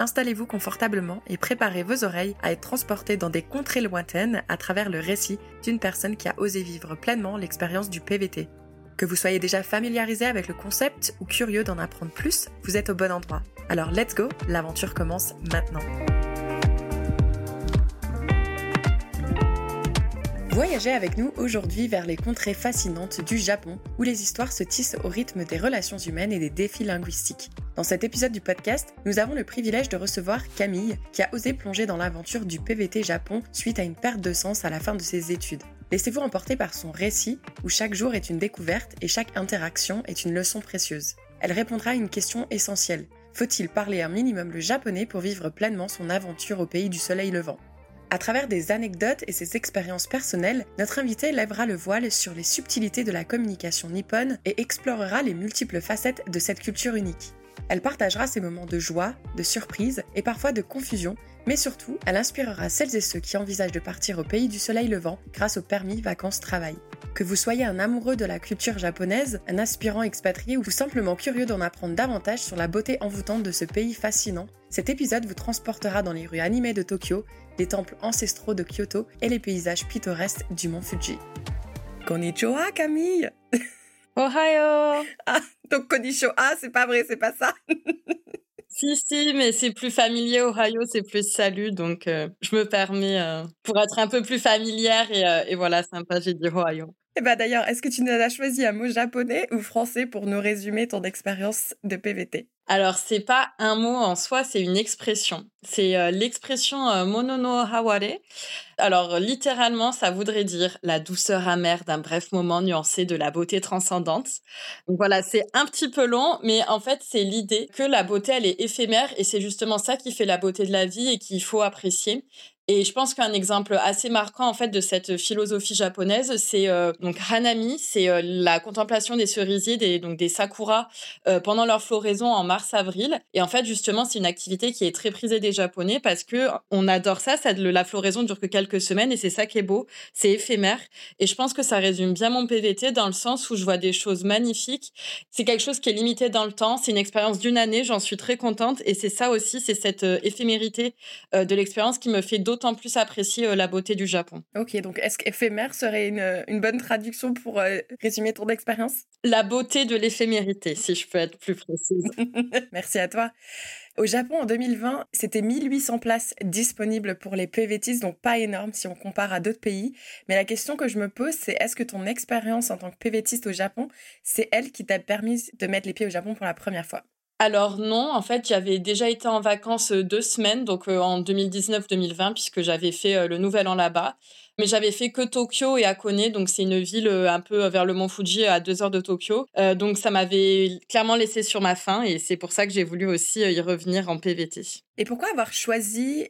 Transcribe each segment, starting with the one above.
installez-vous confortablement et préparez vos oreilles à être transportés dans des contrées lointaines à travers le récit d'une personne qui a osé vivre pleinement l'expérience du PVT. Que vous soyez déjà familiarisé avec le concept ou curieux d'en apprendre plus, vous êtes au bon endroit. Alors let's go, l'aventure commence maintenant. Voyagez avec nous aujourd'hui vers les contrées fascinantes du Japon, où les histoires se tissent au rythme des relations humaines et des défis linguistiques. Dans cet épisode du podcast, nous avons le privilège de recevoir Camille, qui a osé plonger dans l'aventure du PVT Japon suite à une perte de sens à la fin de ses études. Laissez-vous emporter par son récit, où chaque jour est une découverte et chaque interaction est une leçon précieuse. Elle répondra à une question essentielle. Faut-il parler un minimum le japonais pour vivre pleinement son aventure au pays du soleil levant? À travers des anecdotes et ses expériences personnelles, notre invité lèvera le voile sur les subtilités de la communication nippone et explorera les multiples facettes de cette culture unique. Elle partagera ses moments de joie, de surprise et parfois de confusion, mais surtout, elle inspirera celles et ceux qui envisagent de partir au pays du soleil levant grâce au permis vacances-travail. Que vous soyez un amoureux de la culture japonaise, un aspirant expatrié ou simplement curieux d'en apprendre davantage sur la beauté envoûtante de ce pays fascinant, cet épisode vous transportera dans les rues animées de Tokyo, les temples ancestraux de Kyoto et les paysages pittoresques du mont Fuji. Konnichiwa Camille Ohio Ah, donc konnichiwa, c'est pas vrai, c'est pas ça Si, si, mais c'est plus familier, Ohio, c'est plus salut, donc euh, je me permets, euh, pour être un peu plus familière et, euh, et voilà, sympa, j'ai dit Ohio. Et bah d'ailleurs, est-ce que tu nous as choisi un mot japonais ou français pour nous résumer ton expérience de PVT Alors, c'est pas un mot en soi, c'est une expression. C'est euh, l'expression euh, monono haware. Alors, littéralement, ça voudrait dire la douceur amère d'un bref moment nuancé de la beauté transcendante. Donc voilà, c'est un petit peu long, mais en fait, c'est l'idée que la beauté, elle est éphémère et c'est justement ça qui fait la beauté de la vie et qu'il faut apprécier. Et je pense qu'un exemple assez marquant en fait de cette philosophie japonaise, c'est euh, donc hanami, c'est euh, la contemplation des cerisiers, des donc des sakuras euh, pendant leur floraison en mars-avril. Et en fait, justement, c'est une activité qui est très prisée des Japonais parce que on adore ça. la floraison dure que quelques semaines et c'est ça qui est beau, c'est éphémère. Et je pense que ça résume bien mon PVT dans le sens où je vois des choses magnifiques. C'est quelque chose qui est limité dans le temps. C'est une expérience d'une année. J'en suis très contente et c'est ça aussi, c'est cette éphémérité de l'expérience qui me fait d'autres d'autant plus apprécier euh, la beauté du Japon. Ok, donc est-ce qu'éphémère serait une, une, bonne traduction pour euh, résumer ton expérience? La beauté de l'éphémérité, si je peux être plus précise. Merci à toi. Au Japon, en 2020, c'était 1800 places disponibles pour les PVTis, donc pas énorme si on compare à d'autres pays. Mais la question que je me pose, c'est est-ce que ton expérience en tant que PVTiste au Japon, c'est elle qui t'a permis de mettre les pieds au Japon pour la première fois? Alors non, en fait, j'avais déjà été en vacances deux semaines, donc en 2019-2020, puisque j'avais fait le Nouvel An là-bas. Mais j'avais fait que Tokyo et Akone, donc c'est une ville un peu vers le mont Fuji, à deux heures de Tokyo. donc ça m'avait clairement laissé sur ma faim, et c'est pour ça que j'ai voulu aussi y revenir en PVT. Et pourquoi avoir choisi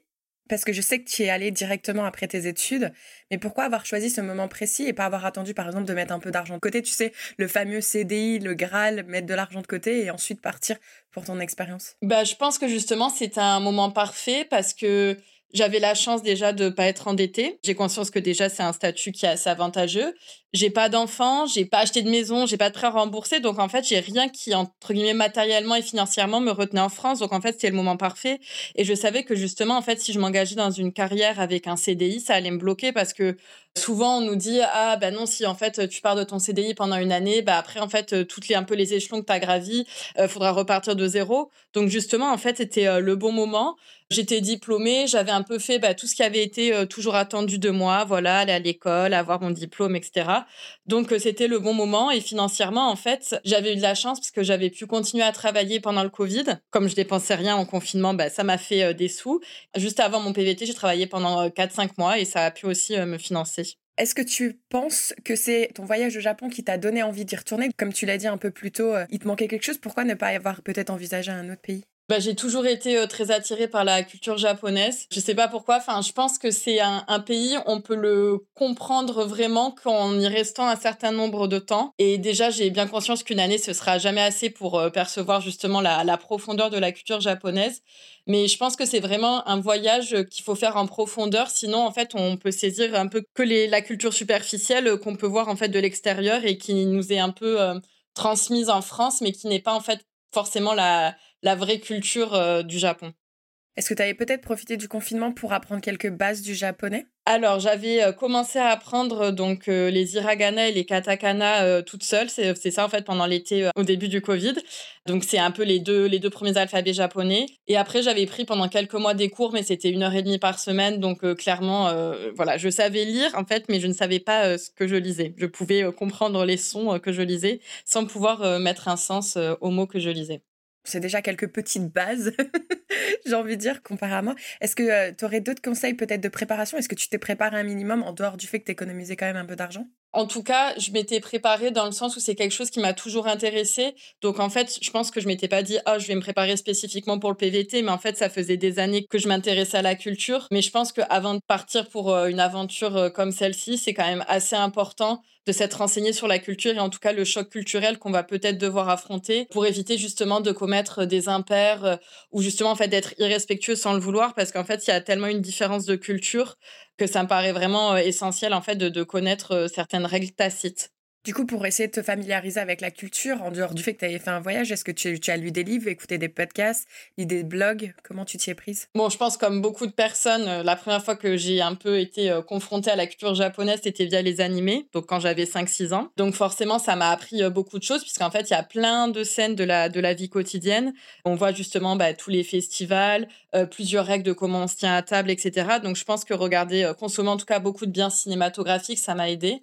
parce que je sais que tu es allé directement après tes études, mais pourquoi avoir choisi ce moment précis et pas avoir attendu, par exemple, de mettre un peu d'argent de côté Tu sais, le fameux CDI, le Graal, mettre de l'argent de côté et ensuite partir pour ton expérience? Bah, Je pense que justement, c'est un moment parfait parce que j'avais la chance déjà de pas être endettée. J'ai conscience que déjà c'est un statut qui est assez avantageux. J'ai pas d'enfants, j'ai pas acheté de maison, j'ai pas de prêt remboursé, donc en fait j'ai rien qui entre guillemets matériellement et financièrement me retenait en France. Donc en fait c'était le moment parfait et je savais que justement en fait si je m'engageais dans une carrière avec un CDI, ça allait me bloquer parce que souvent on nous dit ah ben non si en fait tu pars de ton CDI pendant une année, bah après en fait toutes les un peu les échelons que tu as gravis, euh, faudra repartir de zéro. Donc justement en fait c'était euh, le bon moment. J'étais diplômée, j'avais un peu fait bah, tout ce qui avait été euh, toujours attendu de moi, voilà, aller à l'école, avoir mon diplôme, etc. Donc euh, c'était le bon moment et financièrement en fait j'avais eu de la chance parce que j'avais pu continuer à travailler pendant le Covid. Comme je dépensais rien en confinement, bah, ça m'a fait euh, des sous. Juste avant mon PVT, j'ai travaillé pendant 4-5 mois et ça a pu aussi me financer. Est-ce que tu penses que c'est ton voyage au Japon qui t'a donné envie d'y retourner? Comme tu l'as dit un peu plus tôt, il te manquait quelque chose. Pourquoi ne pas avoir peut-être envisagé un autre pays? Bah, j'ai toujours été très attirée par la culture japonaise. Je sais pas pourquoi. Enfin, je pense que c'est un, pays, on peut le comprendre vraiment qu'en y restant un certain nombre de temps. Et déjà, j'ai bien conscience qu'une année, ce sera jamais assez pour percevoir justement la, profondeur de la culture japonaise. Mais je pense que c'est vraiment un voyage qu'il faut faire en profondeur. Sinon, en fait, on peut saisir un peu que les, la culture superficielle qu'on peut voir en fait de l'extérieur et qui nous est un peu transmise en France, mais qui n'est pas en fait forcément la, la vraie culture euh, du Japon. Est-ce que tu avais peut-être profité du confinement pour apprendre quelques bases du japonais? Alors, j'avais euh, commencé à apprendre euh, donc les hiragana et les katakana toute seule. C'est ça en fait pendant l'été au début du Covid. Donc c'est un peu les deux les deux premiers alphabets japonais. Et après j'avais pris pendant quelques mois des cours, mais c'était une heure et demie par semaine. Donc clairement, voilà, je savais lire en fait, mais je ne savais pas ce que je lisais. Je pouvais comprendre les sons que je lisais sans pouvoir mettre un sens aux mots que je lisais c'est déjà quelques petites bases, j'ai envie de dire, comparé à moi. Est-ce que euh, tu aurais d'autres conseils peut-être de préparation? Est-ce que tu t'es préparé un minimum en dehors du fait que tu économisé quand même un peu d'argent? En tout cas, je m'étais préparée dans le sens où c'est quelque chose qui m'a toujours intéressée. Donc en fait, je pense que je m'étais pas dit "Ah, je vais me préparer spécifiquement pour le PVT", mais en fait, ça faisait des années que je m'intéressais à la culture, mais je pense qu'avant de partir pour euh, une aventure euh, comme celle-ci, c'est quand même assez important de s'être renseigné sur la culture et en tout cas le choc culturel qu'on va peut-être devoir affronter pour éviter justement de commettre des impairs euh, ou justement en fait d'être irrespectueux sans le vouloir parce qu'en fait il y a tellement une différence de culture que ça me paraît vraiment euh, essentiel en fait de, de connaître euh, certaines règles tacites. Du coup, pour essayer de te familiariser avec la culture, en dehors du fait que tu avais fait un voyage, est-ce que tu, as lu des livres, écouté des podcasts, lu des blogs? Comment tu t'y es prise? Bon, je pense comme beaucoup de personnes, euh, la première fois que j'ai un peu été euh, confrontée à la culture japonaise, c'était via les animés, donc quand j'avais 5-6 ans. Donc forcément, ça m'a appris euh, beaucoup de choses, puisqu'en fait, il y a plein de scènes de la, de la vie quotidienne. On voit justement bah, tous les festivals, plusieurs règles de comment on se tient à table, etc. Donc je pense que regarder, consommer en tout cas beaucoup de biens cinématographiques, ça m'a aidé.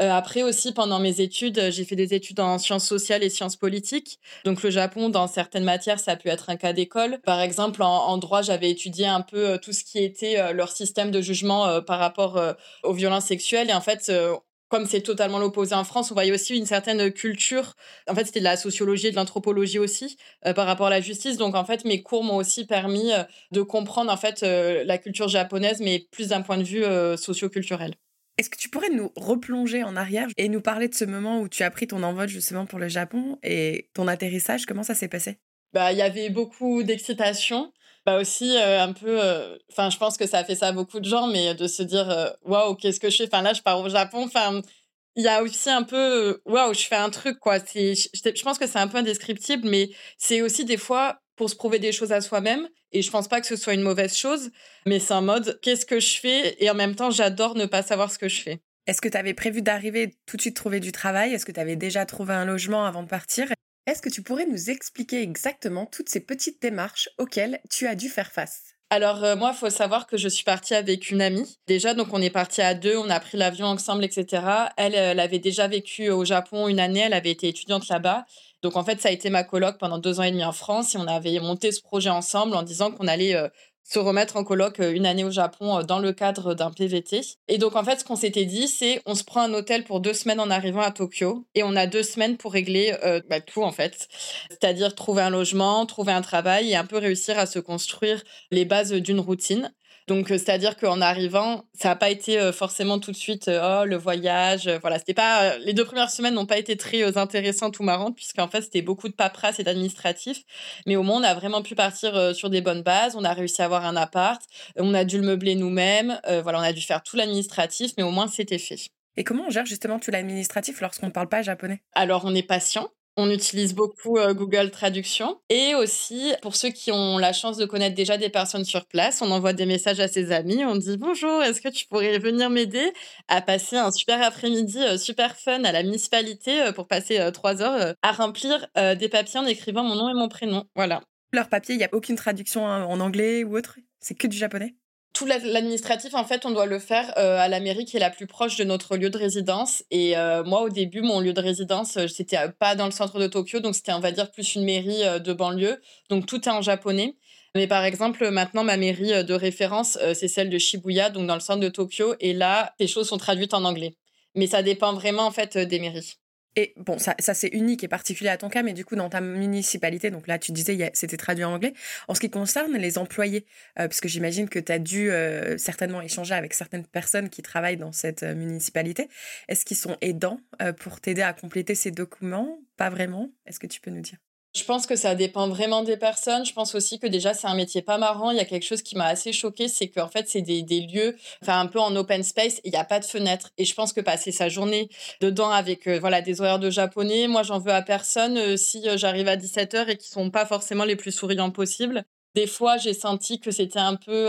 Euh, après aussi, pendant mes études, euh, j'ai fait des études en sciences sociales et sciences politiques. Donc le Japon, dans certaines matières, ça a pu être un cas d'école. Par exemple, en, droit, j'avais étudié un peu euh, tout ce qui était leur système de jugement par rapport aux violences sexuelles. Et en fait, comme c'est totalement l'opposé en France, on voyait aussi une certaine culture. En fait, c'était de la sociologie et de l'anthropologie aussi par rapport à la justice. Donc, en fait, mes cours m'ont aussi permis de comprendre en fait la culture japonaise, mais plus d'un point de vue socioculturel. Est-ce que tu pourrais nous replonger en arrière et nous parler de ce moment où tu as pris ton envol justement pour le Japon et ton atterrissage Comment ça s'est passé? Bah, il y avait beaucoup d'excitation. Bah aussi euh, un peu, euh, enfin, je pense que ça a fait ça à beaucoup de gens, mais de se dire, euh, waouh, qu'est-ce que je fais? Enfin, là, je pars au Japon. Enfin, il y a aussi un peu, waouh, je fais un truc, quoi. Je pense que c'est un peu indescriptible, mais c'est aussi des fois pour se prouver des choses à soi-même. Et je pense pas que ce soit une mauvaise chose, mais c'est en mode qu'est-ce que je fais? Et en même temps j'adore ne pas savoir ce que je fais. Est-ce que tu avais prévu d'arriver tout de suite trouver du travail? Est-ce que tu avais déjà trouvé un logement avant de partir? Est-ce que tu pourrais nous expliquer exactement toutes ces petites démarches auxquelles tu as dû faire face? Alors euh, moi, il faut savoir que je suis partie avec une amie. Déjà, donc on est parti à deux, on a pris l'avion ensemble, etc. Elle, elle avait déjà vécu au Japon une année, elle avait été étudiante là-bas. Donc en fait, ça a été ma coloc pendant deux ans et demi en France et on avait monté ce projet ensemble en disant qu'on allait euh, se remettre en coloc euh, une année au Japon euh, dans le cadre d'un PVT. Et donc en fait, ce qu'on s'était dit, c'est on se prend un hôtel pour deux semaines en arrivant à Tokyo et on a deux semaines pour régler bah, tout en fait, c'est-à-dire trouver un logement, trouver un travail et un peu réussir à se construire les bases d'une routine. Donc, euh, c'est-à-dire qu'en arrivant, ça n'a pas été euh, forcément tout de suite, euh, oh, le voyage. voilà, c'était pas. les deux premières semaines n'ont pas été très intéressantes ou marrantes, puisqu'en fait, c'était beaucoup de paperasse et d'administratif. Mais au moins, on a vraiment pu partir sur des bonnes bases. On a réussi à avoir un appart. On a dû le meubler nous-mêmes. voilà, on a dû faire tout l'administratif, mais au moins, c'était fait. Et comment on gère justement tout l'administratif lorsqu'on ne parle pas japonais? Alors, on est patient. On utilise beaucoup euh, Google Traduction. Et aussi, pour ceux qui ont la chance de connaître déjà des personnes sur place, on envoie des messages à ses amis. On dit Bonjour, est-ce que tu pourrais venir m'aider à passer un super après-midi euh, super fun à la municipalité euh, pour passer trois heures à remplir des papiers en écrivant mon nom et mon prénom? Voilà. Leur papier, il n'y a aucune traduction en anglais ou autre? C'est que du japonais? L'administratif, en fait, on doit le faire euh, à la mairie qui est la plus proche de notre lieu de résidence. Et euh, moi, au début, mon lieu de résidence, euh, c'était pas dans le centre de Tokyo, donc c'était, on va dire, plus une mairie de banlieue. Donc tout est en japonais. Mais par exemple, maintenant, ma mairie de référence, c'est celle de Shibuya, donc dans le centre de Tokyo. Et là, les choses sont traduites en anglais. Mais ça dépend vraiment, en fait, des mairies. Et bon, ça, c'est unique et particulier à ton cas, mais du coup, dans ta municipalité, donc là, tu disais, c'était traduit en anglais. En ce qui concerne les employés, euh, parce que j'imagine que tu as dû euh, certainement échanger avec certaines personnes qui travaillent dans cette euh, municipalité, est-ce qu'ils sont aidants pour t'aider à compléter ces documents? Pas vraiment Est-ce que tu peux nous dire? Je pense que ça dépend vraiment des personnes. Je pense aussi que déjà, c'est un métier pas marrant. Il y a quelque chose qui m'a assez choqué, c'est qu'en fait, c'est des, lieux, enfin, un peu en open space, il n'y a pas de fenêtre. Et je pense que passer sa journée dedans avec euh, voilà, des horaires de japonais, moi, j'en veux à personne euh, si euh, j'arrive à 17h et qui sont pas forcément les plus souriants possibles. Des fois, j'ai senti que c'était un peu.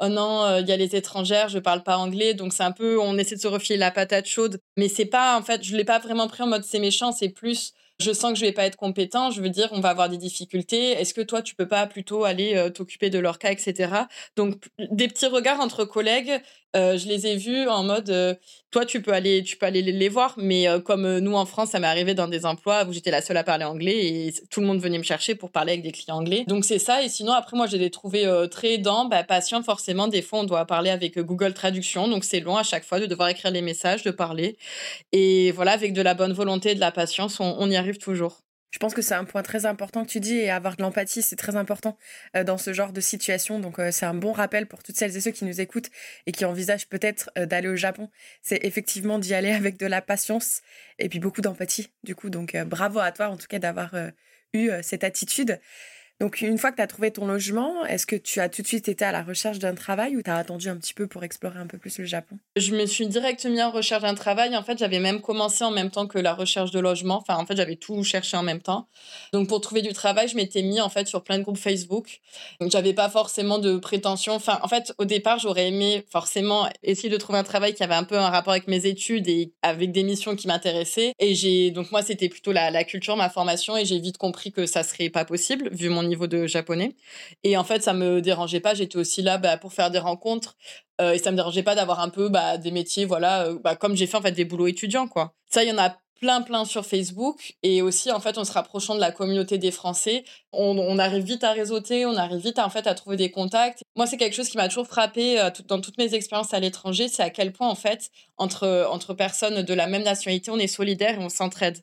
oh non, il y a les étrangères, je parle pas anglais, donc c'est un peu, on essaie de se refiler la patate chaude. Mais c'est pas, en fait, je l'ai pas vraiment pris en mode c'est méchant, c'est plus je sens que je vais pas être compétent, je veux dire, on va avoir des difficultés. Est-ce que toi, tu peux pas plutôt aller euh, t'occuper de leur cas, etc. Donc, des petits regards entre collègues, euh, je les ai vus en mode, euh, toi, tu peux aller, tu peux aller les, voir, mais comme nous en France, ça m'est arrivé dans des emplois où j'étais la seule à parler anglais et tout le monde venait me chercher pour parler avec des clients anglais. Donc c'est ça. Et sinon, après, moi, j'ai les trouvés très aidants, bah, patients. Forcément, des fois, on doit parler avec Google Traduction, donc c'est long à chaque fois de devoir écrire les messages, de parler. Et voilà, avec de la bonne volonté et de la patience, on y arrive toujours. Je pense que c'est un point très important que tu dis et avoir de l'empathie, c'est très important euh, dans ce genre de situation. Donc euh, c'est un bon rappel pour toutes celles et ceux qui nous écoutent et qui envisagent peut-être euh, d'aller au Japon. C'est effectivement d'y aller avec de la patience et puis beaucoup d'empathie. Du coup, donc bravo à toi en tout cas d'avoir eu cette attitude. Donc, une fois que tu as trouvé ton logement, est-ce que tu as tout de suite été à la recherche d'un travail ou tu as attendu un petit peu pour explorer un peu plus le Japon? Je me suis direct mis en recherche d'un travail. En fait, j'avais même commencé en même temps que la recherche de logement. Enfin, en fait, j'avais tout cherché en même temps. Donc, pour trouver du travail, je m'étais mis en fait sur plein de groupes Facebook. Donc, j'avais pas forcément de prétention. Enfin, en fait, au départ, j'aurais aimé forcément essayer de trouver un travail qui avait un peu un rapport avec mes études et avec des missions qui m'intéressaient. Et j'ai donc moi, c'était plutôt la, la culture, ma formation, et j'ai vite compris que ça serait pas possible vu mon niveau de japonais. Et en fait, ça me dérangeait pas. J'étais aussi là bah, pour faire des rencontres. Euh, et ça me dérangeait pas d'avoir un peu bah, des métiers, voilà, euh, bah, comme j'ai fait en fait des boulots étudiants, quoi. Ça, il y en a plein plein sur Facebook. Et aussi en fait en se rapprochant de la communauté des Français on, arrive vite à réseauter on arrive vite à, en fait à trouver des contacts. Moi c'est quelque chose qui m'a toujours frappé euh, dans toutes mes expériences à l'étranger c'est à quel point en fait entre entre personnes de la même nationalité on est solidaires et on s'entraide.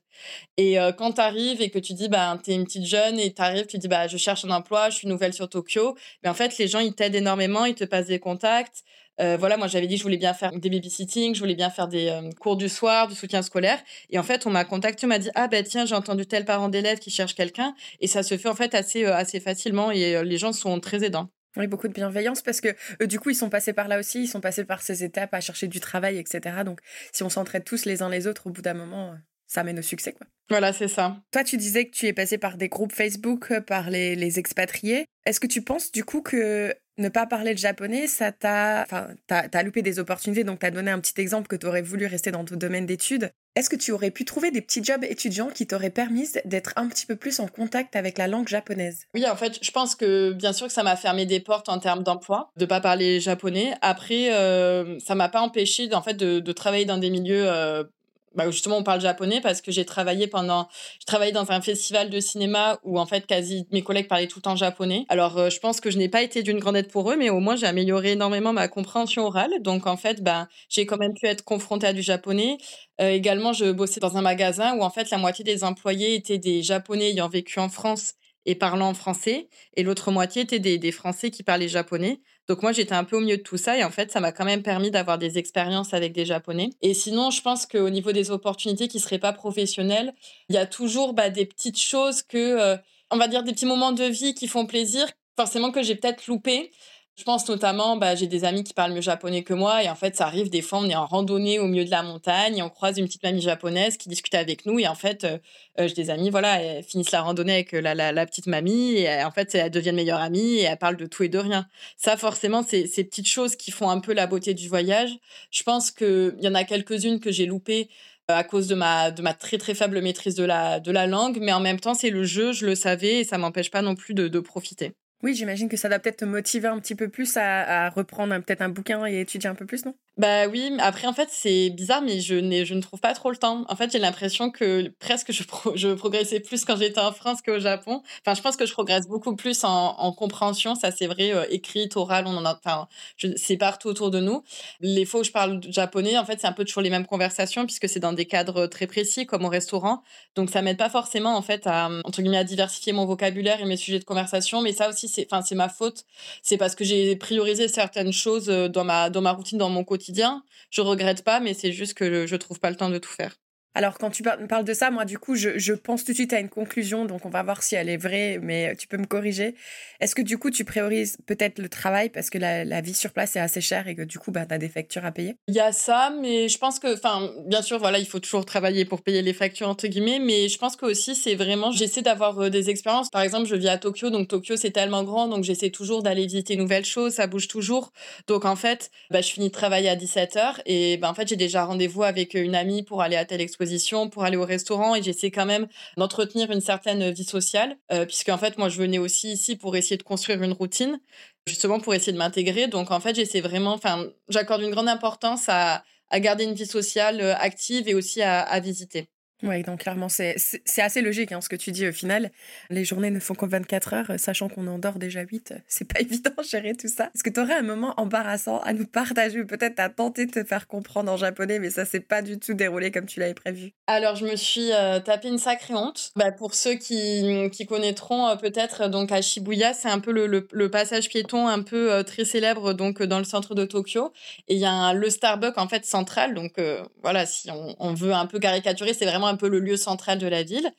Et euh, quand tu arrives et que tu dis bah tu es une petite jeune et tu arrives tu dis bah je cherche un emploi je suis nouvelle sur Tokyo mais en fait les gens ils t'aident énormément ils te passent des contacts euh, voilà, moi j'avais dit que je voulais bien faire des babysitting, je voulais bien faire des euh, cours du soir, du soutien scolaire. Et en fait, on m'a contacté, on m'a dit ah ben tiens j'ai entendu tel parent d'élève qui cherche quelqu'un. Et ça se fait en fait assez euh, assez facilement et les gens sont très aidants. Oui, beaucoup de bienveillance parce que du coup, ils sont passés par là aussi, ils sont passés par ces étapes à chercher du travail, etc. Donc, si on s'entraide tous les uns les autres, au bout d'un moment, ça mène au succès, quoi. Voilà, c'est ça. Toi, tu disais que tu es passé par des groupes Facebook, par les, les expatriés. Est-ce que tu penses du coup que ne pas parler le japonais, ça t'a. Enfin, t'as as loupé des opportunités, donc t'as donné un petit exemple que tu aurais voulu rester dans ton domaine d'études. Est-ce que tu aurais pu trouver des petits jobs étudiants qui t'auraient permis d'être un petit peu plus en contact avec la langue japonaise? Oui, en fait, je pense que bien sûr que ça m'a fermé des portes en termes d'emploi, de pas parler japonais. Après, euh, ça m'a pas empêché en fait de, travailler dans des milieux euh, bah, justement on parle japonais parce que j'ai travaillé pendant j'ai travaillé dans un festival de cinéma où en fait quasi mes collègues parlaient tout en japonais. Alors euh, je pense que je n'ai pas été d'une grande aide pour eux mais au moins j'ai amélioré énormément ma compréhension orale. Donc en fait ben j'ai quand même pu être confrontée à du japonais. Euh, également je bossais dans un magasin où en fait la moitié des employés étaient des japonais ayant vécu en France et parlant français et l'autre moitié étaient des, Français qui parlaient japonais. Donc moi, j'étais un peu au milieu de tout ça et en fait, ça m'a quand même permis d'avoir des expériences avec des Japonais. Et sinon, je pense qu'au niveau des opportunités qui seraient pas professionnelles, il y a toujours bah, des petites choses que, euh, on va dire, des petits moments de vie qui font plaisir, forcément que j'ai peut-être loupé. Je pense notamment, bah, j'ai des amis qui parlent mieux japonais que moi et en fait, ça arrive des fois, on est en randonnée au milieu de la montagne et on croise une petite mamie japonaise qui discute avec nous et en fait, euh, euh, j'ai des amis, voilà, elles finissent la randonnée avec la, la, petite mamie et en fait, elles deviennent meilleures amies et elles parlent de tout et de rien. Ça, forcément, c'est ces petites choses qui font un peu la beauté du voyage. Je pense qu'il y en a quelques-unes que j'ai loupées euh, à cause de ma, de ma très très faible maîtrise de la, de la langue, mais en même temps, c'est le jeu, je le savais et ça m'empêche pas non plus de, de profiter. Oui, j'imagine que ça doit peut-être te motiver un petit peu plus à, reprendre peut-être un bouquin et étudier un peu plus, non? Bah oui, après en fait c'est bizarre, mais je, je ne trouve pas trop le temps. En fait j'ai l'impression que presque je, je progressais plus quand j'étais en France qu'au Japon. Enfin je pense que je progresse beaucoup plus en, compréhension, ça c'est vrai, euh, écrite, orale, on en a, enfin c'est partout autour de nous. Les fois où je parle japonais, en fait c'est un peu toujours les mêmes conversations puisque c'est dans des cadres très précis comme au restaurant. Donc ça m'aide pas forcément en fait à, entre guillemets, à diversifier mon vocabulaire et mes sujets de conversation, mais ça aussi c'est enfin c'est ma faute. C'est parce que j'ai priorisé certaines choses euh, dans ma dans ma routine, dans mon quotidien. Je regrette pas, mais c'est juste que je trouve pas le temps de tout faire. Alors, quand tu parles de ça, moi, du coup, je, pense tout de suite à une conclusion, donc on va voir si elle est vraie, mais tu peux me corriger. Est-ce que du coup, tu priorises peut-être le travail parce que la, vie sur place est assez chère et que du coup, bah, tu as des factures à payer? Il y a ça, mais je pense que, enfin, bien sûr, voilà, il faut toujours travailler pour payer les factures, entre guillemets, mais je pense que aussi, c'est vraiment, j'essaie d'avoir euh, des expériences. Par exemple, je vis à Tokyo, donc Tokyo, c'est tellement grand, donc j'essaie toujours d'aller visiter nouvelles choses, ça bouge toujours. Donc, en fait, bah, je finis de travailler à 17h et bah, en fait, j'ai déjà rendez-vous avec une amie pour aller à telle exposition pour aller au restaurant et j'essaie quand même d'entretenir une certaine vie sociale, euh, puisque en fait, moi, je venais aussi ici pour essayer de construire une routine, justement pour essayer de m'intégrer. Donc, en fait, j'essaie vraiment, enfin, j'accorde une grande importance à, garder une vie sociale euh, active et aussi à visiter. Oui, donc clairement, c'est assez logique hein, ce que tu dis au final. Les journées ne font que 24 heures, sachant qu'on en dort déjà 8. C'est pas évident de gérer tout ça. Est-ce que tu aurais un moment embarrassant à nous partager Peut-être as tenté de te faire comprendre en japonais, mais ça s'est pas du tout déroulé comme tu l'avais prévu? Alors, je me suis euh, tapé une sacrée honte. Bah, pour ceux qui, qui connaîtront euh, peut-être, donc à Shibuya, c'est un peu le, le, passage piéton un peu euh, très célèbre donc dans le centre de Tokyo. Et il y a le Starbucks en fait central. Donc voilà, si on, on veut un peu caricaturer, c'est vraiment un peu le lieu central de la ville.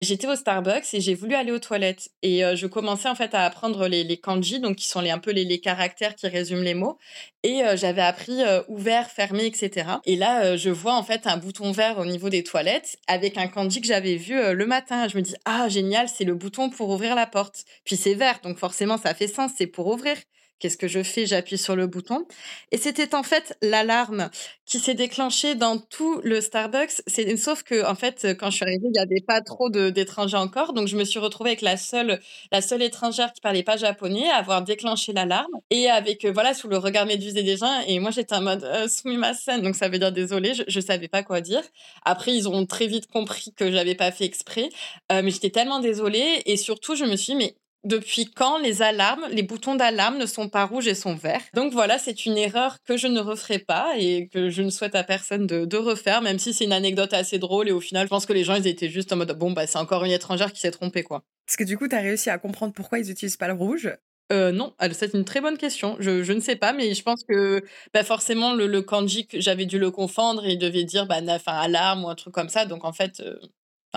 J'étais au Starbucks et j'ai voulu aller aux toilettes. Et euh, je commençais en fait à apprendre les, kanji, donc qui sont les, un peu les, caractères qui résument les mots. Et euh, j'avais appris euh, ouvert, fermé, etc. Et là, je vois en fait un bouton vert au niveau des toilettes avec un kanji que j'avais vu le matin. Je me dis, ah génial, c'est le bouton pour ouvrir la porte. Puis c'est vert, donc forcément ça fait sens, c'est pour ouvrir. Qu'est-ce que je fais? J'appuie sur le bouton. Et c'était en fait l'alarme qui s'est déclenchée dans tout le Starbucks. C'est sauf que en fait, quand je suis arrivée, il n'y avait pas trop d'étrangers encore, donc je me suis retrouvée avec la seule la seule étrangère qui parlait pas japonais, à avoir déclenché l'alarme et avec euh, voilà sous le regard médusé des gens. Et moi, j'étais en mode euh, scène, donc ça veut dire désolé, je, je savais pas quoi dire. Après, ils ont très vite compris que j'avais pas fait exprès, euh, mais j'étais tellement désolée et surtout, je me suis dit, mais depuis quand les alarmes, les boutons d'alarme ne sont pas rouges et sont verts? Donc voilà, c'est une erreur que je ne referai pas et que je ne souhaite à personne de, refaire, même si c'est une anecdote assez drôle et au final, je pense que les gens, ils étaient juste en mode bon, bah c'est encore une étrangère qui s'est trompée, quoi. Est-ce que du coup, tu as réussi à comprendre pourquoi ils n'utilisent pas le rouge? Euh, non, c'est une très bonne question. Je, je, ne sais pas, mais je pense que bah, forcément le, le kanji, j'avais dû le confondre et il devait dire bah, enfin, alarme ou un truc comme ça. Donc en fait, euh,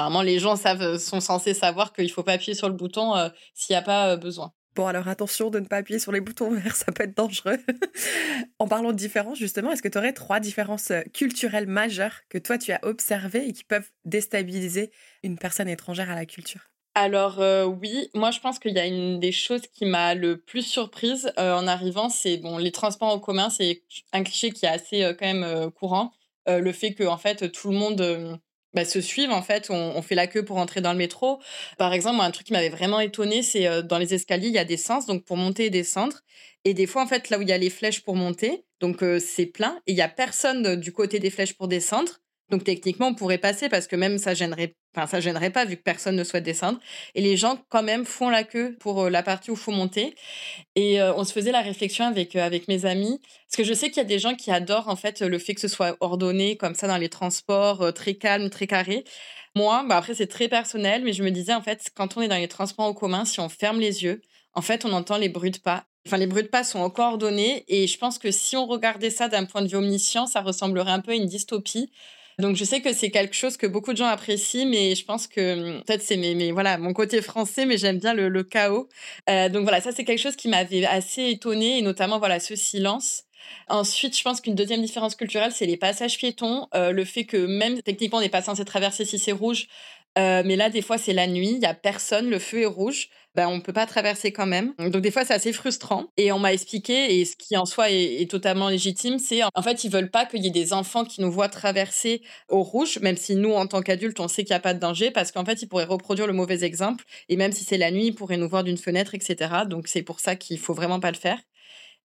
Apparemment, les gens savent, euh, sont censés savoir qu'il ne faut pas appuyer sur le bouton euh, s'il n'y a pas euh, besoin. Bon, alors attention de ne pas appuyer sur les boutons verts, ça peut être dangereux. en parlant de différences, justement, est-ce que tu aurais trois différences culturelles majeures que toi tu as observées et qui peuvent déstabiliser une personne étrangère à la culture? Alors oui, moi je pense qu'il y a une des choses qui m'a le plus surprise en arrivant, c'est bon les transports en commun, c'est un cliché qui est assez quand même courant, le fait que en fait tout le monde bah, se suivent en fait. On, fait la queue pour entrer dans le métro. Par exemple, un truc qui m'avait vraiment étonné, c'est euh, dans les escaliers, il y a des sens, donc pour monter et descendre. Et des fois, en fait, là où il y a les flèches pour monter, donc euh, c'est plein, et il y a personne euh, du côté des flèches pour descendre. Donc techniquement, on pourrait passer parce que même ça gênerait, enfin ça gênerait pas vu que personne ne souhaite descendre. Et les gens quand même font la queue pour la partie où faut monter. Et on se faisait la réflexion avec avec mes amis parce que je sais qu'il y a des gens qui adorent en fait le fait que ce soit ordonné comme ça dans les transports, très calme, très carré. Moi, bah après c'est très personnel, mais je me disais en fait quand on est dans les transports en commun, si on ferme les yeux, en fait on entend les bruits de pas Enfin, les bruits de pas sont encore et je pense que si on regardait ça d'un point de vue omniscient, ça ressemblerait un peu à une dystopie donc je sais que c'est quelque chose que beaucoup de gens apprécient, mais je pense que hum, peut-être c'est mes, voilà mon côté français, mais j'aime bien le, chaos. Euh, donc voilà, ça c'est quelque chose qui m'avait assez étonnée et notamment voilà ce silence. Ensuite, je pense qu'une deuxième différence culturelle, c'est les passages piétons. Euh, le fait que même techniquement, on n'est pas censé traverser si c'est rouge, mais là, des fois, c'est la nuit, il y a personne, le feu est rouge. Ben, on peut pas traverser quand même. Donc des fois c'est assez frustrant. Et on m'a expliqué, et ce qui en soi est, totalement légitime, c'est en fait ils veulent pas qu'il y ait des enfants qui nous voient traverser au rouge, même si nous en tant qu'adultes on sait qu'il n'y a pas de danger, parce qu'en fait ils pourraient reproduire le mauvais exemple. Et même si c'est la nuit, ils pourraient nous voir d'une fenêtre, etc. Donc c'est pour ça qu'il faut vraiment pas le faire.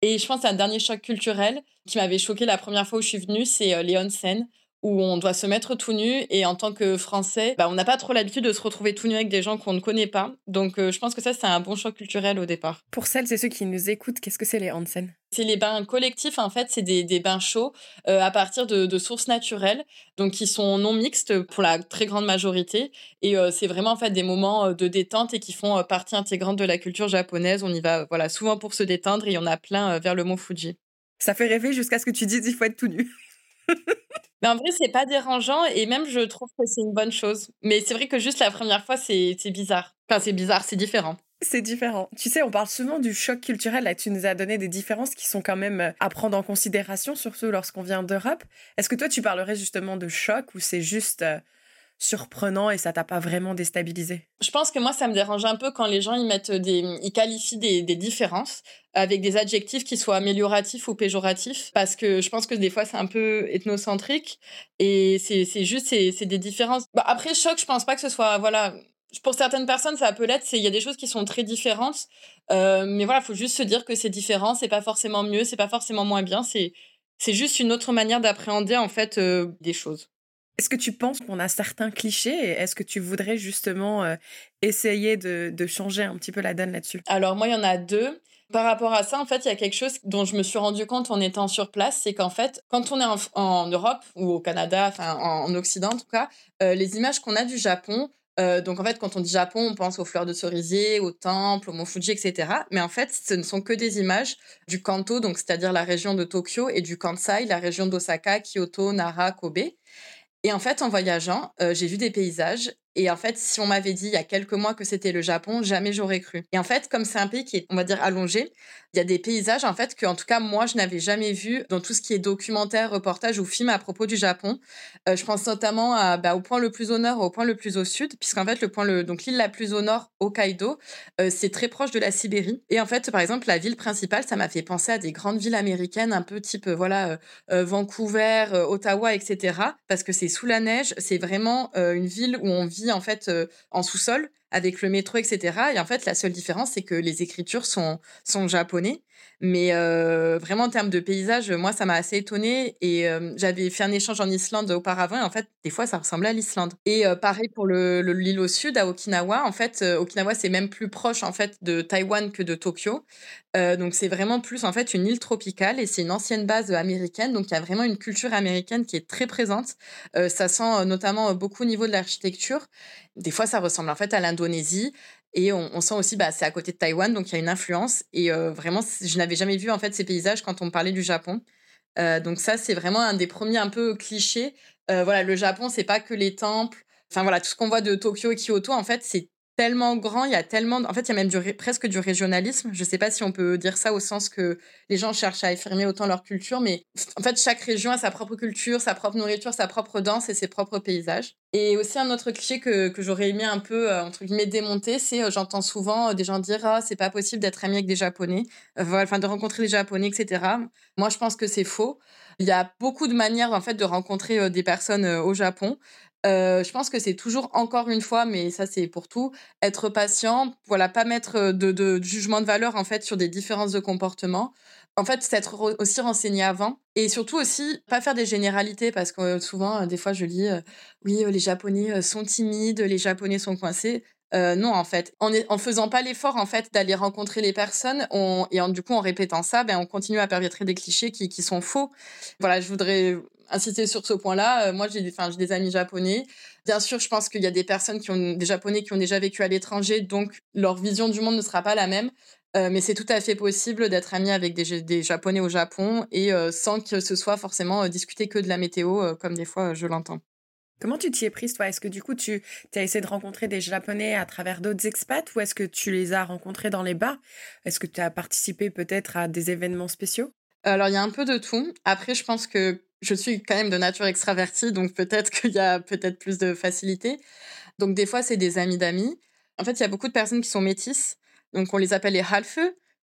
Et je pense un dernier choc culturel qui m'avait choqué la première fois où je suis venue, c'est euh, les onsen où on doit se mettre tout nu et en tant que Français, bah, on n'a pas trop l'habitude de se retrouver tout nu avec des gens qu'on ne connaît pas. Donc euh, je pense que ça, c'est un bon choc culturel au départ. Pour celles et ceux qui nous écoutent, qu'est-ce que c'est les onsen C'est les bains collectifs, en fait, c'est des, des, bains chauds euh, à partir de, de, sources naturelles, donc qui sont non mixtes pour la très grande majorité. Et euh, c'est vraiment en fait des moments de détente et qui font partie intégrante de la culture japonaise. On y va voilà souvent pour se détendre et il y en a plein vers le mont Fuji. Ça fait rêver jusqu'à ce que tu dises il faut être tout nu. Mais en vrai, c'est pas dérangeant et même je trouve que c'est une bonne chose. Mais c'est vrai que juste la première fois, c'est bizarre. Enfin, c'est bizarre, c'est différent. C'est différent. Tu sais, on parle souvent du choc culturel. Là, tu nous as donné des différences qui sont quand même euh, à prendre en considération, surtout lorsqu'on vient d'Europe. Est-ce que toi, tu parlerais justement de choc ou c'est juste euh, surprenant et ça t'a pas vraiment déstabilisé? Je pense que moi, ça me dérange un peu quand les gens ils mettent des, ils qualifient des, des différences avec des adjectifs qui soient amélioratifs ou péjoratifs, parce que je pense que des fois c'est un peu ethnocentrique et c'est juste c'est des différences. Bah, après choc, je pense pas que ce soit voilà. Pour certaines personnes, ça peut l'être. Il y a des choses qui sont très différentes, euh, mais voilà, faut juste se dire que c'est différent. C'est pas forcément mieux, c'est pas forcément moins bien. C'est c'est juste une autre manière d'appréhender en fait euh, des choses. Est-ce que tu penses qu'on a certains clichés est-ce que tu voudrais justement euh, essayer de, changer un petit peu la donne là-dessus? Alors moi, il y en a deux. Par rapport à ça, en fait, il y a quelque chose dont je me suis rendu compte en étant sur place, c'est qu'en fait, quand on est en, Europe ou au Canada, enfin en, Occident en tout cas, euh, les images qu'on a du Japon, euh, donc en fait, quand on dit Japon, on pense aux fleurs de cerisier, aux temples, au mont Fuji, etc. Mais en fait, ce ne sont que des images du Kanto, donc c'est-à-dire la région de Tokyo, et du Kansai, la région d'Osaka, Kyoto, Nara, Kobe. Et en fait, en voyageant, euh, j'ai vu des paysages et en fait, si on m'avait dit il y a quelques mois que c'était le Japon, jamais j'aurais cru. Et en fait, comme c'est un pays qui est, on va dire, allongé, il y a des paysages, en fait, que, en tout cas, moi, je n'avais jamais vu dans tout ce qui est documentaire, reportage ou film à propos du Japon. Euh, je pense notamment bah, au point le plus au nord, au point le plus au sud, puisqu'en fait, le point, le, donc l'île la plus au nord, Hokkaido, euh, c'est très proche de la Sibérie. Et en fait, par exemple, la ville principale, ça m'a fait penser à des grandes villes américaines, un peu type, voilà, euh, Vancouver, Ottawa, etc. Parce que c'est sous la neige, c'est vraiment une ville où on vit, en fait, en sous-sol avec le métro, etc. Et en fait, la seule différence, c'est que les écritures sont, sont japonais. Mais vraiment, en termes de paysage, moi, ça m'a assez étonnée. Et j'avais fait un échange en Islande auparavant. Et en fait, des fois, ça ressemblait à l'Islande. Et pareil pour l'île le, l'île au sud, à Okinawa. En fait, Okinawa, c'est même plus proche en fait de Taïwan que de Tokyo. donc, c'est vraiment plus en fait une île tropicale. Et c'est une ancienne base américaine. Donc, il y a vraiment une culture américaine qui est très présente. ça sent notamment beaucoup au niveau de l'architecture. Des fois, ça ressemble en fait à l'Indonésie. Et on, sent aussi, bah, c'est à côté de Taïwan, donc il y a une influence. Et euh, vraiment, je n'avais jamais vu en fait ces paysages quand on parlait du Japon. Euh, donc ça, c'est vraiment un des premiers un peu clichés. Euh, voilà, le Japon, c'est pas que les temples. Enfin voilà, tout ce qu'on voit de Tokyo et Kyoto, en fait, c'est tellement grand, il y a tellement, en fait, il y a même presque du régionalisme. Je ne sais pas si on peut dire ça au sens que les gens cherchent à affirmer autant leur culture, mais en fait, chaque région a sa propre culture, sa propre nourriture, sa propre danse et ses propres paysages. Et aussi un autre cliché que, que j'aurais aimé un peu euh, entre guillemets démonter, c'est euh, j'entends souvent euh, des gens dire ah c'est pas possible d'être ami avec des Japonais, enfin de rencontrer des Japonais, etc. Moi, je pense que c'est faux. Il y a beaucoup de manières en fait de rencontrer des personnes au Japon. Je pense que c'est toujours, encore une fois, mais ça c'est pour tout, être patient, voilà, pas mettre de, de, jugement de valeur en fait sur des différences de comportement. En fait, s'être aussi renseigné avant et surtout aussi pas faire des généralités parce que souvent, des fois, je lis oui, les Japonais sont timides, les Japonais sont coincés. Non, en fait, en, en faisant pas l'effort en fait d'aller rencontrer les personnes, on, et en, du coup en répétant ça, ben on continue à perpétrer des clichés qui, qui sont faux. Voilà, je voudrais insister sur ce point-là. Euh, moi, j'ai des, j'ai des amis japonais. Bien sûr, je pense qu'il y a des personnes qui ont des japonais qui ont déjà vécu à l'étranger, donc leur vision du monde ne sera pas la même. Euh, mais c'est tout à fait possible d'être ami avec des, des, japonais au Japon et euh, sans que ce soit forcément discuter que de la météo, comme des fois je l'entends. Comment tu t'y es prise, toi? Est-ce que du coup, tu as essayé de rencontrer des Japonais à travers d'autres expats ou est-ce que tu les as rencontrés dans les bars? Est-ce que tu as participé peut-être à des événements spéciaux? Alors, il y a un peu de tout. Après, je pense que je suis quand même de nature extravertie, donc peut-être qu'il y a peut-être plus de facilité. Donc des fois, c'est des amis d'amis. En fait, il y a beaucoup de personnes qui sont métisses. Donc on les appelle les half,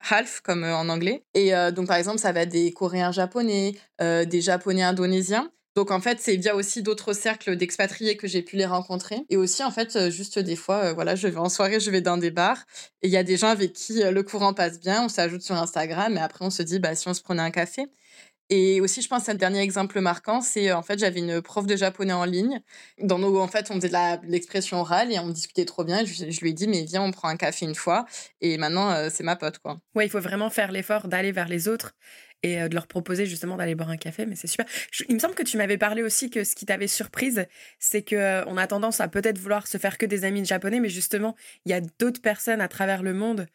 half comme en anglais. Et donc par exemple, ça va être des Coréens japonais, des Japonais indonésiens. Donc en fait, c'est via aussi d'autres cercles d'expatriés que j'ai pu les rencontrer. Et aussi en fait, juste des fois, voilà, je vais en soirée, je vais dans des bars et il y a des gens avec qui le courant passe bien, on s'ajoute sur Instagram et après on se dit bah si on se prenait un café. Et aussi, je pense, un dernier exemple marquant, c'est en fait, j'avais une prof de japonais en ligne. Dans nos, en fait, on faisait de l'expression orale et on discutait trop bien. Je, lui ai dit, mais viens, on prend un café une fois. Et maintenant, c'est ma pote, quoi. Ouais, il faut vraiment faire l'effort d'aller vers les autres et de leur proposer justement d'aller boire un café, mais c'est super. il me semble que tu m'avais parlé aussi que ce qui t'avait surprise, c'est que on a tendance à peut-être vouloir se faire que des amis japonais, mais justement, il y a d'autres personnes à travers le monde.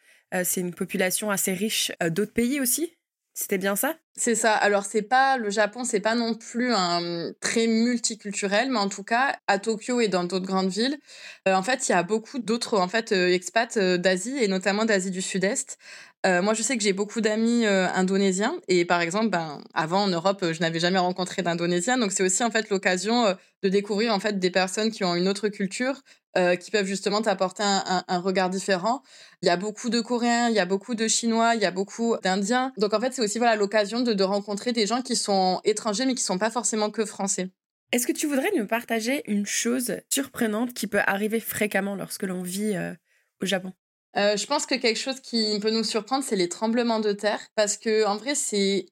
c'est une population assez riche d'autres pays aussi? C'était bien ça? C'est ça. Alors c'est pas le Japon, c'est pas non plus un très multiculturel, mais en tout cas à Tokyo et dans d'autres grandes villes, en fait il y a beaucoup d'autres en fait expats d'Asie et notamment d'Asie du Sud-Est. moi, je sais que j'ai beaucoup d'amis indonésiens et par exemple, ben, avant en Europe, je n'avais jamais rencontré d'Indonésiens, donc c'est aussi en fait l'occasion de découvrir en fait des personnes qui ont une autre culture, euh, qui peuvent justement t'apporter un, un, regard différent. Il y a beaucoup de Coréens, il y a beaucoup de Chinois, il y a beaucoup d'Indiens. Donc en fait, c'est aussi voilà l'occasion de, de, rencontrer des gens qui sont étrangers mais qui sont pas forcément que français. Est-ce que tu voudrais nous partager une chose surprenante qui peut arriver fréquemment lorsque l'on vit euh, au Japon? Euh, je pense que quelque chose qui peut nous surprendre, c'est les tremblements de terre, parce que en vrai, c'est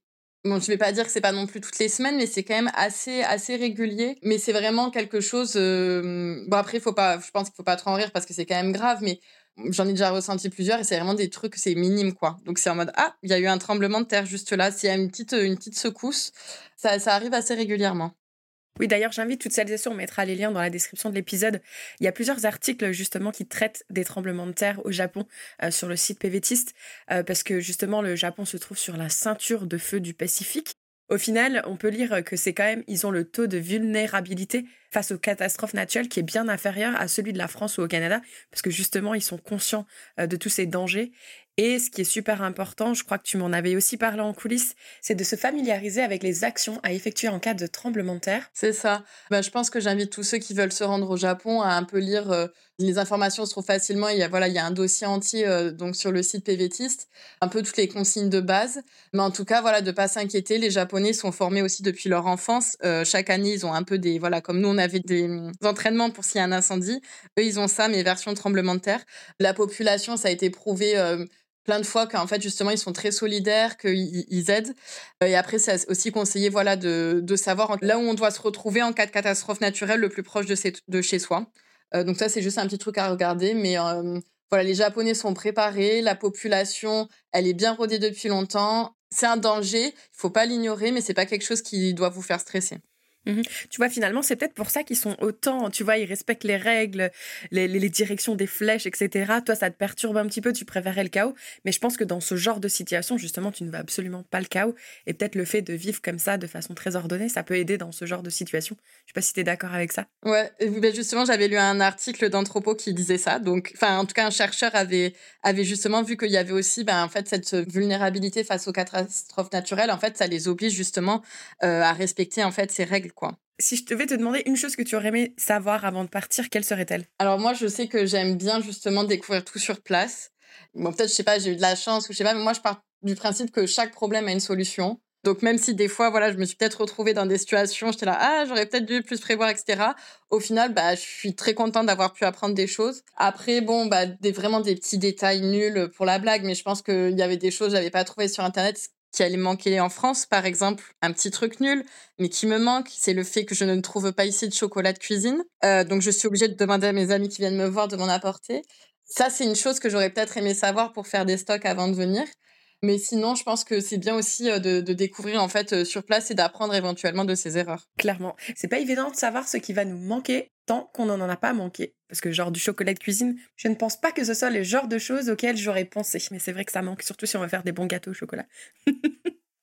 Bon, je vais pas dire que c'est pas non plus toutes les semaines, mais c'est quand même assez assez régulier. Mais c'est vraiment quelque chose. Euh... Bon après, faut pas. Je pense qu'il faut pas trop en rire parce que c'est quand même grave, mais j'en ai déjà ressenti plusieurs et c'est vraiment des trucs c'est minime quoi. Donc c'est en mode ah il y a eu un tremblement de terre juste là. S'il y a une petite une petite secousse, ça ça arrive assez régulièrement. Oui, d'ailleurs, j'invite toutes celles et ceux, on mettra les liens dans la description de l'épisode. Il y a plusieurs articles justement qui traitent des tremblements de terre au Japon euh, sur le site PVTiste, euh, parce que justement le Japon se trouve sur la ceinture de feu du Pacifique. Au final, on peut lire que c'est quand même, ils ont le taux de vulnérabilité face aux catastrophes naturelles qui est bien inférieur à celui de la France ou au Canada, parce que justement, ils sont conscients euh, de tous ces dangers et ce qui est super important, je crois que tu m'en avais aussi parlé en coulisses, c'est de se familiariser avec les actions à effectuer en cas de tremblement de terre. C'est ça. Bah, je pense que j'invite tous ceux qui veulent se rendre au Japon à un peu lire. Euh, les informations se trouvent facilement. Il y a, voilà, il y a un dossier entier euh, donc sur le site PVTiste, un peu toutes les consignes de base. Mais en tout cas, voilà, de pas s'inquiéter. Les Japonais sont formés aussi depuis leur enfance. Euh, chaque année, ils ont un peu des. Voilà, comme nous, on avait des, des entraînements pour s'il y a un incendie. Eux, ils ont ça, mais version tremblement de terre. La population, ça a été prouvé plein de fois qu'en fait justement ils sont très solidaires, qu'ils ils aident. Euh, et après c'est aussi conseillé voilà de, de, savoir là où on doit se retrouver en cas de catastrophe naturelle le plus proche de chez soi. Euh, donc ça c'est juste un petit truc à regarder, mais voilà les Japonais sont préparés, la population elle est bien rodée depuis longtemps. C'est un danger, il faut pas l'ignorer, mais c'est pas quelque chose qui doit vous faire stresser. Mmh tu vois, finalement, c'est peut-être pour ça qu'ils sont autant, tu vois, ils respectent les règles, les, les, directions des flèches, etc. Toi, ça te perturbe un petit peu, tu préférais le chaos. Mais je pense que dans ce genre de situation, justement, tu ne veux absolument pas le chaos. Et peut-être le fait de vivre comme ça, de façon très ordonnée, ça peut aider dans ce genre de situation. Je sais pas si tu es d'accord avec ça. Ouais, ben justement, j'avais lu un article d'Anthropo qui disait ça. Donc, enfin, en tout cas, un chercheur avait, avait justement vu qu'il y avait aussi, ben, en fait, cette vulnérabilité face aux catastrophes naturelles. En fait, ça les oblige justement euh, à respecter, en fait, ces règles si je devais te demander une chose que tu aurais aimé savoir avant de partir, quelle serait-elle? Alors moi, je sais que j'aime bien justement découvrir tout sur place. Bon, peut-être, je sais pas, j'ai eu de la chance ou je sais pas, mais moi, je pars du principe que chaque problème a une solution. Donc même si des fois, voilà, je me suis peut-être retrouvée dans des situations, j'étais là, ah, j'aurais peut-être dû plus prévoir, etc. Au final, bah, je suis très contente d'avoir pu apprendre des choses. Après, bon, bah, des, vraiment des petits détails nuls pour la blague, mais je pense qu'il y avait des choses que j'avais pas trouvées sur Internet qui allait manquer en France, par exemple, un petit truc nul, mais qui me manque, c'est le fait que je ne trouve pas ici de chocolat de cuisine. Euh, donc, je suis obligée de demander à mes amis qui viennent me voir de m'en apporter. Ça, c'est une chose que j'aurais peut-être aimé savoir pour faire des stocks avant de venir. Mais sinon, je pense que c'est bien aussi de, de, découvrir en fait sur place et d'apprendre éventuellement de ses erreurs. Clairement, c'est pas évident de savoir ce qui va nous manquer tant qu'on n'en a pas manqué. Parce que genre du chocolat de cuisine, je ne pense pas que ce soit le genre de choses auxquelles j'aurais pensé. Mais c'est vrai que ça manque, surtout si on veut faire des bons gâteaux au chocolat.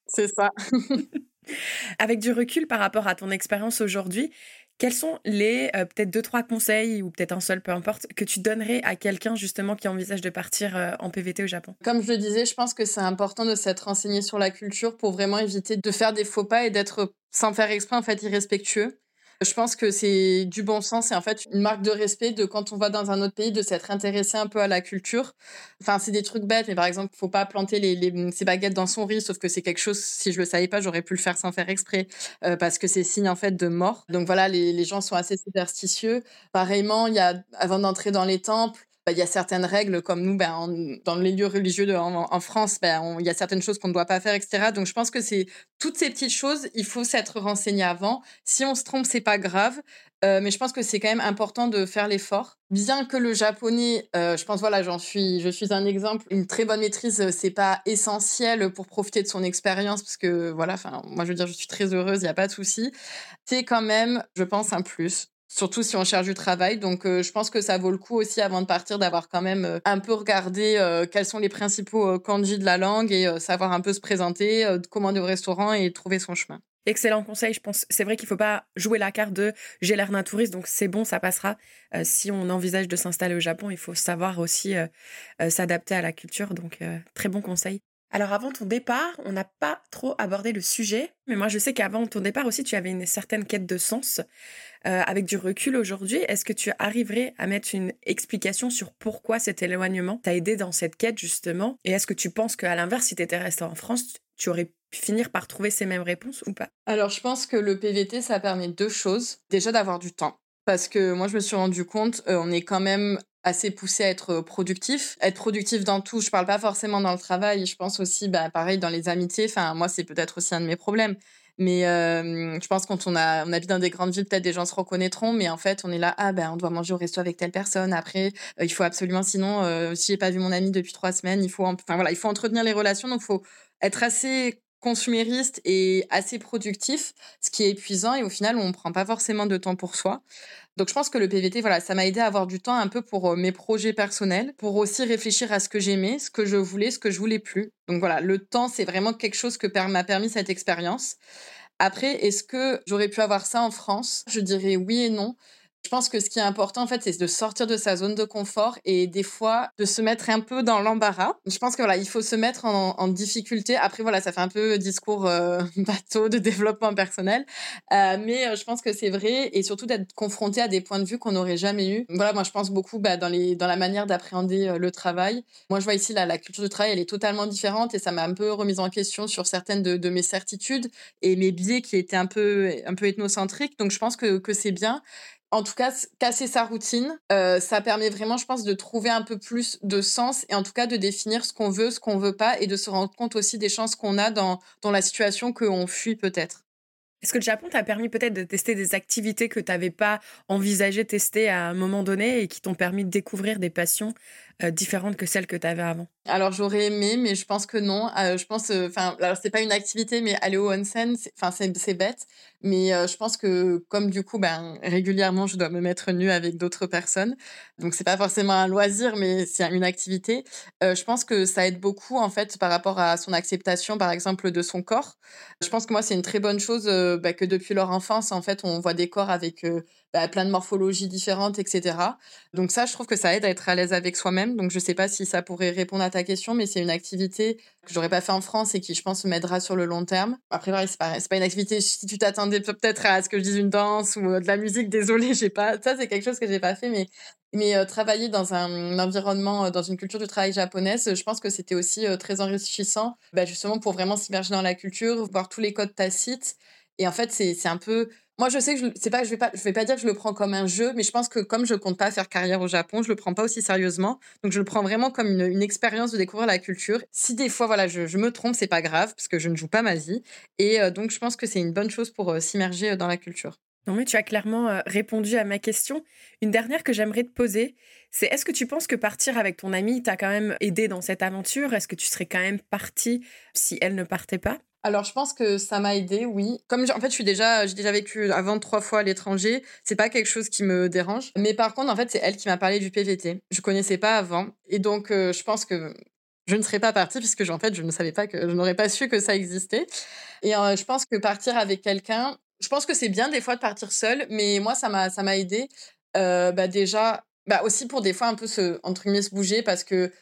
c'est ça. Avec du recul par rapport à ton expérience aujourd'hui, quels sont les euh, peut-être deux, trois conseils, ou peut-être un seul, peu importe, que tu donnerais à quelqu'un justement qui envisage de partir euh, en PVT au Japon? Comme je le disais, je pense que c'est important de s'être renseigné sur la culture pour vraiment éviter de faire des faux pas et d'être sans faire exprès en fait irrespectueux. Je pense que c'est du bon sens et en fait une marque de respect de quand on va dans un autre pays de s'être intéressé un peu à la culture. Enfin, c'est des trucs bêtes, mais par exemple, faut pas planter les, ses baguettes dans son riz, sauf que c'est quelque chose, si je le savais pas, j'aurais pu le faire sans faire exprès, euh, parce que c'est signe en fait de mort. Donc voilà, les, les gens sont assez superstitieux. Pareillement, il y a, avant d'entrer dans les temples, bah, il y a certaines règles comme nous, ben, dans les lieux religieux en, France, ben, il y a certaines choses qu'on ne doit pas faire, etc. Donc je pense que c'est toutes ces petites choses, il faut s'être renseigné avant. Si on se trompe, c'est pas grave. Euh, mais je pense que c'est quand même important de faire l'effort. Bien que le japonais, euh, je pense voilà, je suis un exemple. Une très bonne maîtrise, euh, c'est pas essentiel pour profiter de son expérience, parce que voilà, moi je veux dire, je suis très heureuse, il y a pas de souci. C'est quand même, je pense, un plus surtout si on cherche du travail. Donc, euh, je pense que ça vaut le coup aussi, avant de partir, d'avoir quand même euh, un peu regardé euh, quels sont les principaux kanji de la langue et savoir un peu se présenter, commander au restaurant et trouver son chemin. Excellent conseil, je pense. C'est vrai qu'il ne faut pas jouer la carte de j'ai l'air d'un touriste, donc c'est bon, ça passera. si on envisage de s'installer au Japon, il faut savoir aussi s'adapter à la culture. Donc, très bon conseil. Alors avant ton départ, on n'a pas trop abordé le sujet, mais moi je sais qu'avant ton départ aussi, tu avais une certaine quête de sens. Euh, avec du recul aujourd'hui, est-ce que tu arriverais à mettre une explication sur pourquoi cet éloignement t'a aidé dans cette quête justement? Et est-ce que tu penses qu'à l'inverse, si tu étais resté en France, tu aurais pu finir par trouver ces mêmes réponses ou pas? Alors je pense que le PVT, ça permet deux choses. Déjà d'avoir du temps. Parce que moi, je me suis rendu compte, euh, on est quand même assez poussé à être productif. Être productif dans tout, je parle pas forcément dans le travail, je pense aussi, bah, pareil, dans les amitiés. Enfin, moi, c'est peut-être aussi un de mes problèmes. Mais euh, je pense quand on, a, on habite dans des grandes villes, peut-être des gens se reconnaîtront, mais en fait, on est là, ah ben, on doit manger au resto avec telle personne. Après, euh, il faut absolument, sinon, euh, si j'ai pas vu mon ami depuis trois semaines, il faut, enfin voilà, il faut entretenir les relations, donc il faut être assez consumériste et assez productif, ce qui est épuisant et au final, on ne prend pas forcément de temps pour soi. Donc je pense que le PVT, voilà, ça m'a aidé à avoir du temps un peu pour mes projets personnels, pour aussi réfléchir à ce que j'aimais, ce que je voulais, ce que je voulais plus. Donc voilà, le temps, c'est vraiment quelque chose que m'a permis cette expérience. Après, est-ce que j'aurais pu avoir ça en France? Je dirais oui et non. Je pense que ce qui est important, en fait, c'est de sortir de sa zone de confort et des fois de se mettre un peu dans l'embarras. Je pense que voilà, il faut se mettre en, difficulté. Après, voilà, ça fait un peu discours euh, bateau de développement personnel, euh, mais euh, je pense que c'est vrai et surtout d'être confronté à des points de vue qu'on n'aurait jamais eu. Voilà, moi, je pense beaucoup bah, dans la manière d'appréhender le travail. Moi, je vois ici la, culture du travail, elle est totalement différente et ça m'a un peu remise en question sur certaines de, mes certitudes et mes biais qui étaient un peu un peu ethnocentriques. Donc, je pense que c'est bien en tout cas, casser sa routine, euh, ça permet vraiment, je pense, de trouver un peu plus de sens et en tout cas de définir ce qu'on veut, ce qu'on veut pas et de se rendre compte aussi des chances qu'on a dans, dans la situation qu'on fuit peut-être. Est-ce que le Japon t'a permis peut-être de tester des activités que tu n'avais pas envisagé tester à un moment donné et qui t'ont permis de découvrir des passions euh, différentes que celles que tu avais avant? Alors j'aurais aimé, mais je pense que non. Euh, je pense, euh, enfin, alors c'est pas une activité, mais aller au onsen, enfin c'est bête, mais je pense que comme du coup, ben régulièrement, je dois me mettre nue avec d'autres personnes, donc c'est pas forcément un loisir, mais c'est une activité. je pense que ça aide beaucoup en fait par rapport à son acceptation, par exemple, de son corps. Je pense que moi c'est une très bonne chose bah, que depuis leur enfance, en fait, on voit des corps avec bah, plein de morphologies différentes, etc. Donc ça, je trouve que ça aide à être à l'aise avec soi-même. Donc je ne sais pas si ça pourrait répondre à ta question, mais c'est une activité que j'aurais pas fait en France et qui, je pense, m'aidera sur le long terme. Après, pareil, c'est pas, pas une activité. Si tu t'attendais peut-être à ce que je dise une danse ou euh, de la musique, désolé, j'ai pas. Ça, c'est quelque chose que j'ai pas fait, mais euh, travailler dans un, environnement, euh, dans une culture du travail japonaise, je pense que c'était aussi très enrichissant, bah, justement pour vraiment s'immerger dans la culture, voir tous les codes tacites. Et en fait, c'est un peu moi, je sais que je, c'est pas, je vais pas, je vais pas dire que je le prends comme un jeu, mais je pense que comme je compte pas faire carrière au Japon, je le prends pas aussi sérieusement. Donc, je le prends vraiment comme une, expérience de découvrir la culture. Si des fois, voilà, je, je me trompe, c'est pas grave parce que je ne joue pas ma vie. Et euh, donc, je pense que c'est une bonne chose pour euh, s'immerger euh, dans la culture. Non, mais tu as clairement répondu à ma question. Une dernière que j'aimerais te poser, c'est est-ce que tu penses que partir avec ton amie t'a quand même aidé dans cette aventure? Est-ce que tu serais quand même partie si elle ne partait pas? Alors, je pense que ça m'a aidé, oui. Comme en fait, je suis déjà, j'ai déjà vécu avant trois fois à l'étranger. C'est pas quelque chose qui me dérange. Mais par contre, en fait, c'est elle qui m'a parlé du PVT. Je connaissais pas avant, et donc euh, je pense que je ne serais pas partie puisque en fait, je ne savais pas que je n'aurais pas su que ça existait. Et euh, je pense que partir avec quelqu'un, je pense que c'est bien des fois de partir seule, mais moi, ça m'a, ça m'a aidé. Euh, bah déjà, bah aussi pour des fois un peu se entre guillemets se bouger parce que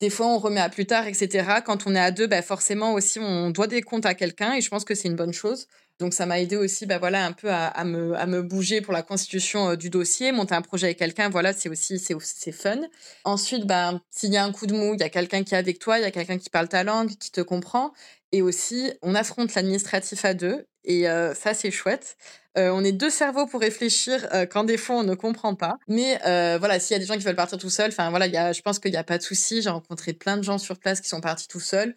Des fois, on remet à plus tard, etc. Quand on est à deux, bah, forcément aussi, on doit des comptes à quelqu'un et je pense que c'est une bonne chose. Donc, ça m'a aidé aussi, bah, voilà, un peu à, me, à me bouger pour la constitution euh, du dossier, monter un projet avec quelqu'un. Voilà, c'est aussi, c'est fun. Ensuite, bah, s'il y a un coup de mou, il y a quelqu'un qui est avec toi, il y a quelqu'un qui parle ta langue, qui te comprend. Et aussi, on affronte l'administratif à deux. Et ça, c'est chouette. On est deux cerveaux pour réfléchir quand des fois on ne comprend pas. Mais voilà, s'il y a des gens qui veulent partir tout seuls, enfin voilà, y a, je pense qu'il n'y a pas de souci. J'ai rencontré plein de gens sur place qui sont partis tout seuls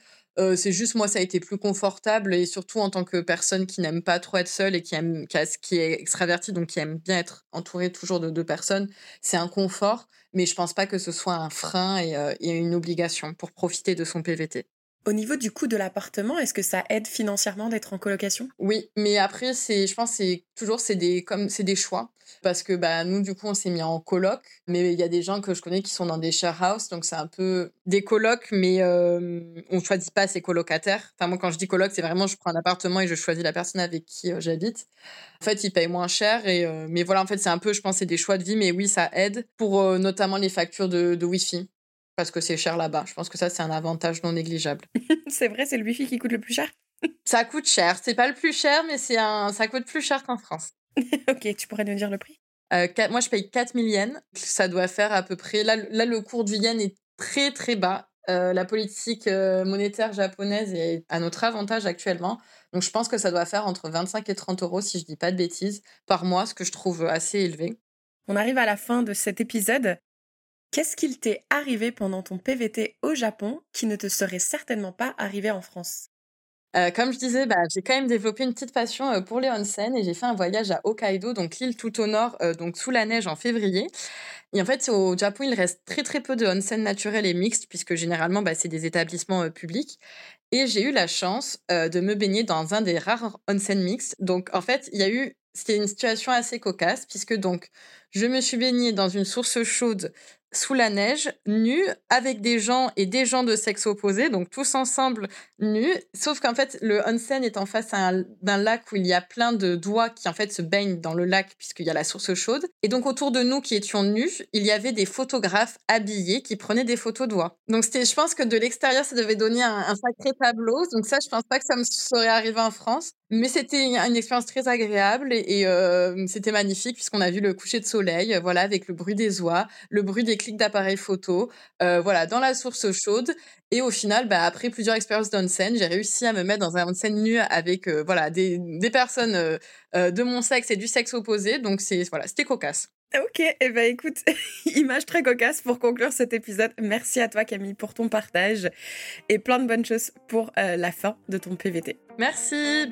c'est juste moi ça a été plus confortable et surtout en tant que personne qui n'aime pas trop être seule et qui aime qui, est extravertie donc qui aime bien être entourée toujours de deux personnes, c'est un confort mais je pense pas que ce soit un frein et une obligation pour profiter de son PVT. Au niveau du coût de l'appartement, est-ce que ça aide financièrement d'être en colocation? Oui, mais après c'est je pense c'est toujours c'est des comme c'est des choix parce que bah nous du coup on s'est mis en coloc mais il y a des gens que je connais qui sont dans des share house donc c'est un peu des colocs mais euh, on choisit pas ses colocataires. Enfin moi quand je dis coloc, c'est vraiment je prends un appartement et je choisis la personne avec qui euh, j'habite. En fait, ils payent moins cher et euh, mais voilà en fait c'est un peu je pense c'est des choix de vie mais oui ça aide pour euh, notamment les factures de, de wifi parce que c'est cher là-bas. Je pense que ça, c'est un avantage non négligeable. c'est vrai, c'est le Wi-Fi qui coûte le plus cher? Ça coûte cher. C'est pas le plus cher, mais c'est un... ça coûte plus cher qu'en France. ok, tu pourrais nous dire le prix? Euh, Moi, je paye 4000 yens. Ça doit faire à peu près. Là, là le cours du yen est très, très bas. Euh, la politique euh, monétaire japonaise est à notre avantage actuellement. Donc, je pense que ça doit faire entre 25 et 30 euros, si je dis pas de bêtises, par mois, ce que je trouve assez élevé. On arrive à la fin de cet épisode. Qu'est-ce qu'il t'est arrivé pendant ton PVT au Japon qui ne te serait certainement pas arrivé en France? Euh, comme je disais, bah, j'ai quand même développé une petite passion euh, pour les onsen et j'ai fait un voyage à Hokkaido, donc l'île tout au nord, euh, donc sous la neige en février. Et en fait, au Japon, il reste très très peu de onsen naturels et mixtes puisque généralement, bah, c'est des établissements publics. Et j'ai eu la chance de me baigner dans un des rares onsen mixtes. Donc en fait, il y a eu c'était une situation assez cocasse puisque donc je me suis baignée dans une source chaude sous la neige, nue, avec des gens et des gens de sexe opposé, donc tous ensemble nus. Sauf qu'en fait, le onsen est en face d'un lac où il y a plein de doigts qui en fait se baignent dans le lac puisqu'il y a la source chaude. Et donc autour de nous qui étions nus, il y avait des photographes habillés qui prenaient des photos de doigts. Donc je pense que de l'extérieur, ça devait donner un, un, sacré tableau. Donc ça, je pense pas que ça me serait arrivé en France. Mais c'était une expérience très agréable et, euh, c'était magnifique puisqu'on a vu le coucher de soleil, voilà, avec le bruit des oies, le bruit des clics d'appareils photo, euh, voilà, dans la source chaude. Et au final, bah, après plusieurs expériences d'onsen, j'ai réussi à me mettre dans un onsen nu avec euh, voilà des, des personnes de mon sexe et du sexe opposé. Donc c'est voilà, c'était cocasse. Ok, et eh ben écoute, image très cocasse pour conclure cet épisode. Merci à toi Camille pour ton partage et plein de bonnes choses pour la fin de ton PVT. Merci.